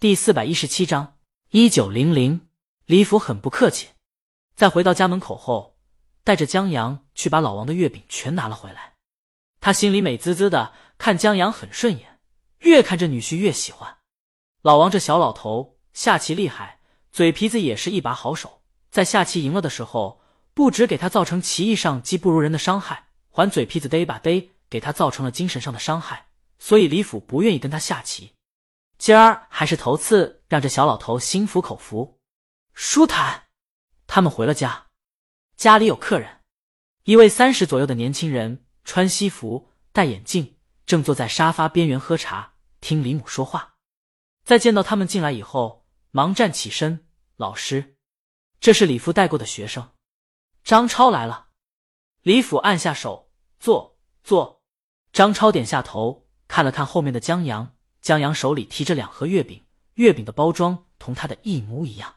第四百一十七章一九零零。李府很不客气，在回到家门口后，带着江阳去把老王的月饼全拿了回来。他心里美滋滋的，看江阳很顺眼，越看这女婿越喜欢。老王这小老头下棋厉害，嘴皮子也是一把好手。在下棋赢了的时候，不止给他造成棋艺上技不如人的伤害，还嘴皮子逮把逮，给他造成了精神上的伤害。所以李府不愿意跟他下棋。今儿还是头次让这小老头心服口服。舒坦，他们回了家，家里有客人，一位三十左右的年轻人，穿西服，戴眼镜，正坐在沙发边缘喝茶，听李母说话。在见到他们进来以后，忙站起身：“老师，这是李父带过的学生，张超来了。”李府按下手，坐坐。张超点下头，看了看后面的江阳。江阳手里提着两盒月饼，月饼的包装同他的一模一样。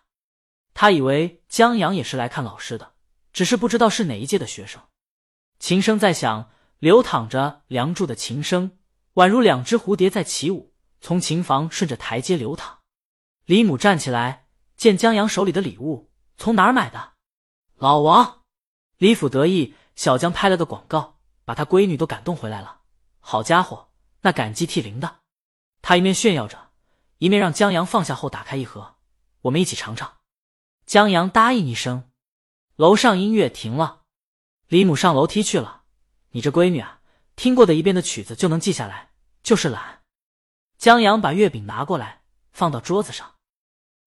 他以为江阳也是来看老师的，只是不知道是哪一届的学生。琴声在响，流淌着《梁祝》的琴声，宛如两只蝴蝶在起舞，从琴房顺着台阶流淌。李母站起来，见江阳手里的礼物，从哪儿买的？老王，李府得意。小江拍了个广告，把他闺女都感动回来了。好家伙，那感激涕零的。他一面炫耀着，一面让江阳放下后打开一盒，我们一起尝尝。江阳答应一声。楼上音乐停了，李母上楼梯去了。你这闺女啊，听过的一遍的曲子就能记下来，就是懒。江阳把月饼拿过来，放到桌子上。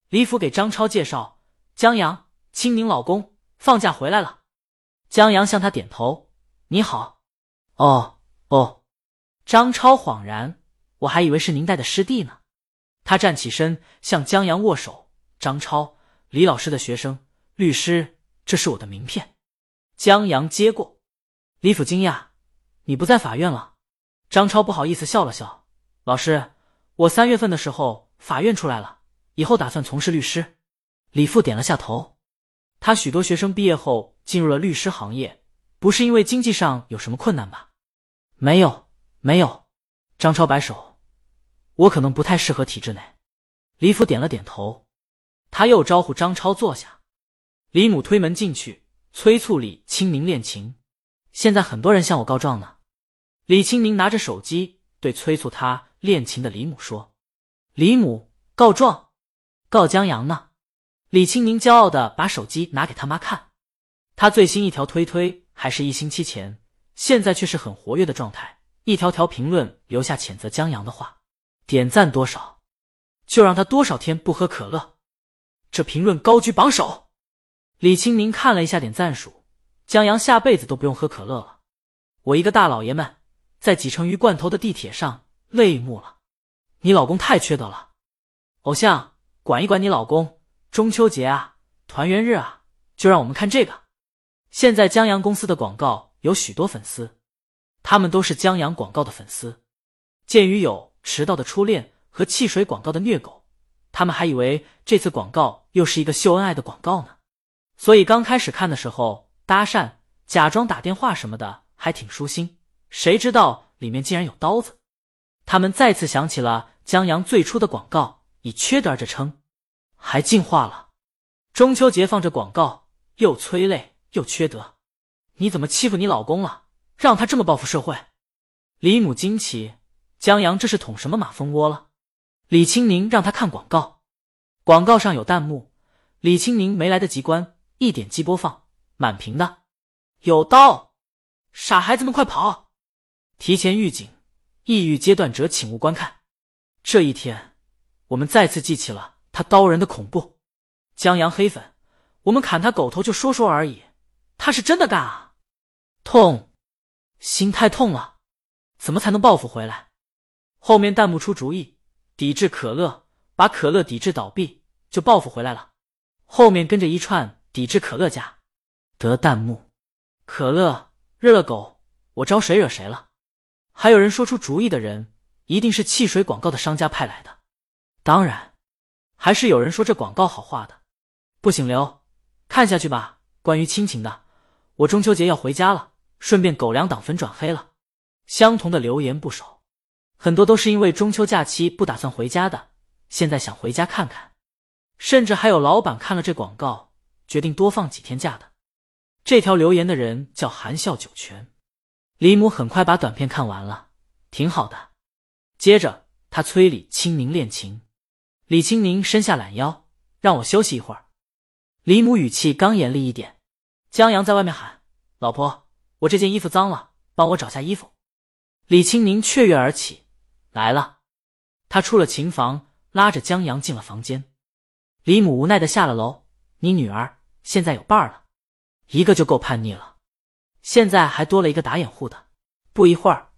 李府给张超介绍：江阳，青宁老公放假回来了。江阳向他点头：你好。哦哦。张超恍然。我还以为是您带的师弟呢。他站起身向江阳握手。张超，李老师的学生，律师，这是我的名片。江阳接过。李府惊讶：“你不在法院了？”张超不好意思笑了笑：“老师，我三月份的时候法院出来了，以后打算从事律师。”李父点了下头。他许多学生毕业后进入了律师行业，不是因为经济上有什么困难吧？没有，没有。张超摆手：“我可能不太适合体制内。”李府点了点头。他又招呼张超坐下。李母推门进去，催促李清明练琴。现在很多人向我告状呢。李清明拿着手机对催促他练琴的李母说：“李母告状，告江阳呢。”李清明骄傲的把手机拿给他妈看。他最新一条推推还是一星期前，现在却是很活跃的状态。一条条评论留下谴责江阳的话，点赞多少，就让他多少天不喝可乐。这评论高居榜首。李清明看了一下点赞数，江阳下辈子都不用喝可乐了。我一个大老爷们，在几成鱼罐头的地铁上泪目了。你老公太缺德了，偶像管一管你老公。中秋节啊，团圆日啊，就让我们看这个。现在江阳公司的广告有许多粉丝。他们都是江阳广告的粉丝。鉴于有迟到的初恋和汽水广告的虐狗，他们还以为这次广告又是一个秀恩爱的广告呢。所以刚开始看的时候，搭讪、假装打电话什么的还挺舒心。谁知道里面竟然有刀子。他们再次想起了江阳最初的广告，以缺德着称，还进化了。中秋节放着广告，又催泪又缺德。你怎么欺负你老公了？让他这么报复社会，李母惊奇：江阳这是捅什么马蜂窝了？李青宁让他看广告，广告上有弹幕，李青宁没来得及关，一点击播放，满屏的有刀，傻孩子们快跑！提前预警，抑郁阶段者请勿观看。这一天，我们再次记起了他刀人的恐怖。江阳黑粉，我们砍他狗头就说说而已，他是真的干啊！痛。心太痛了，怎么才能报复回来？后面弹幕出主意，抵制可乐，把可乐抵制倒闭，就报复回来了。后面跟着一串抵制可乐家，得弹幕，可乐热了狗，我招谁惹谁了？还有人说出主意的人，一定是汽水广告的商家派来的。当然，还是有人说这广告好画的，不行留看下去吧。关于亲情的，我中秋节要回家了。顺便狗粮党粉转黑了，相同的留言不少，很多都是因为中秋假期不打算回家的，现在想回家看看。甚至还有老板看了这广告，决定多放几天假的。这条留言的人叫含笑九泉。李母很快把短片看完了，挺好的。接着他催李青宁练琴，李青宁伸下懒腰，让我休息一会儿。李母语气刚严厉一点。江阳在外面喊：“老婆，我这件衣服脏了，帮我找下衣服。”李青宁雀跃而起，来了。他出了琴房，拉着江阳进了房间。李母无奈的下了楼。你女儿现在有伴儿了，一个就够叛逆了，现在还多了一个打掩护的。不一会儿，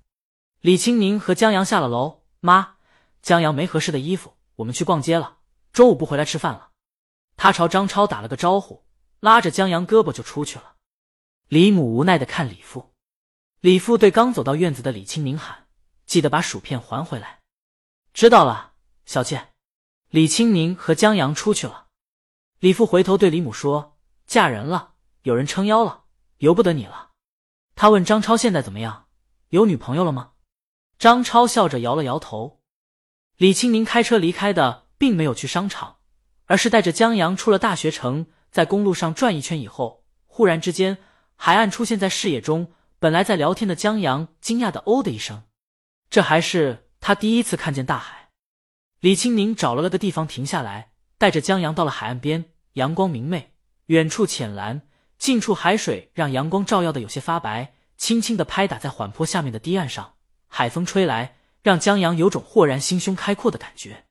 李青宁和江阳下了楼。妈，江阳没合适的衣服，我们去逛街了，中午不回来吃饭了。他朝张超打了个招呼，拉着江阳胳膊就出去了。李母无奈的看李父，李父对刚走到院子的李青宁喊：“记得把薯片还回来。”知道了，小倩。李青宁和江阳出去了，李父回头对李母说：“嫁人了，有人撑腰了，由不得你了。”他问张超：“现在怎么样？有女朋友了吗？”张超笑着摇了摇头。李青宁开车离开的，并没有去商场，而是带着江阳出了大学城，在公路上转一圈以后，忽然之间，海岸出现在视野中。本来在聊天的江阳惊讶的“哦”的一声，这还是他第一次看见大海。李青宁找了个地方停下来，带着江阳到了海岸边。阳光明媚，远处浅蓝，近处海水让阳光照耀的有些发白，轻轻的拍打在缓坡下面的堤岸上。海风吹来，让江阳有种豁然心胸开阔的感觉。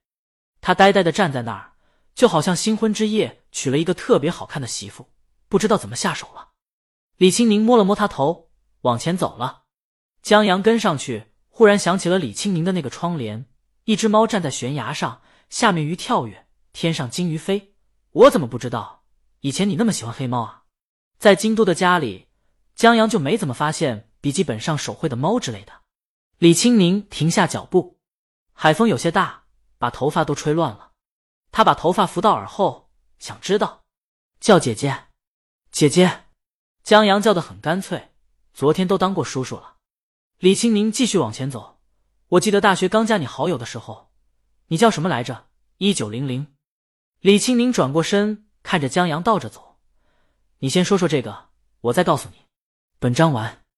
他呆呆的站在那儿，就好像新婚之夜娶了一个特别好看的媳妇，不知道怎么下手了。李青宁摸了摸他头，往前走了。江阳跟上去，忽然想起了李青宁的那个窗帘。一只猫站在悬崖上，下面鱼跳跃，天上金鱼飞。我怎么不知道？以前你那么喜欢黑猫啊？在京都的家里，江阳就没怎么发现笔记本上手绘的猫之类的。李青宁停下脚步，海风有些大，把头发都吹乱了。他把头发扶到耳后，想知道，叫姐姐，姐姐。江阳叫的很干脆，昨天都当过叔叔了。李青宁继续往前走。我记得大学刚加你好友的时候，你叫什么来着？一九零零。李青宁转过身，看着江阳倒着走。你先说说这个，我再告诉你。本章完。